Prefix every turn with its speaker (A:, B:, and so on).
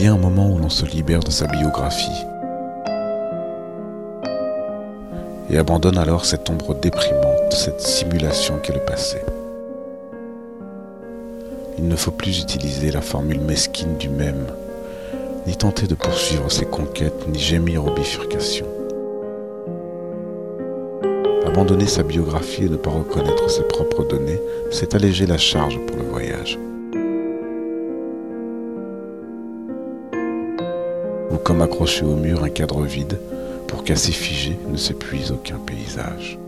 A: Il y a un moment où l'on se libère de sa biographie et abandonne alors cette ombre déprimante, cette simulation qu'est le passé. Il ne faut plus utiliser la formule mesquine du même, ni tenter de poursuivre ses conquêtes, ni gémir aux bifurcations. Abandonner sa biographie et ne pas reconnaître ses propres données, c'est alléger la charge pour le voyage. Ou comme accrocher au mur un cadre vide pour qu'à s'y figer ne s'épuise aucun paysage.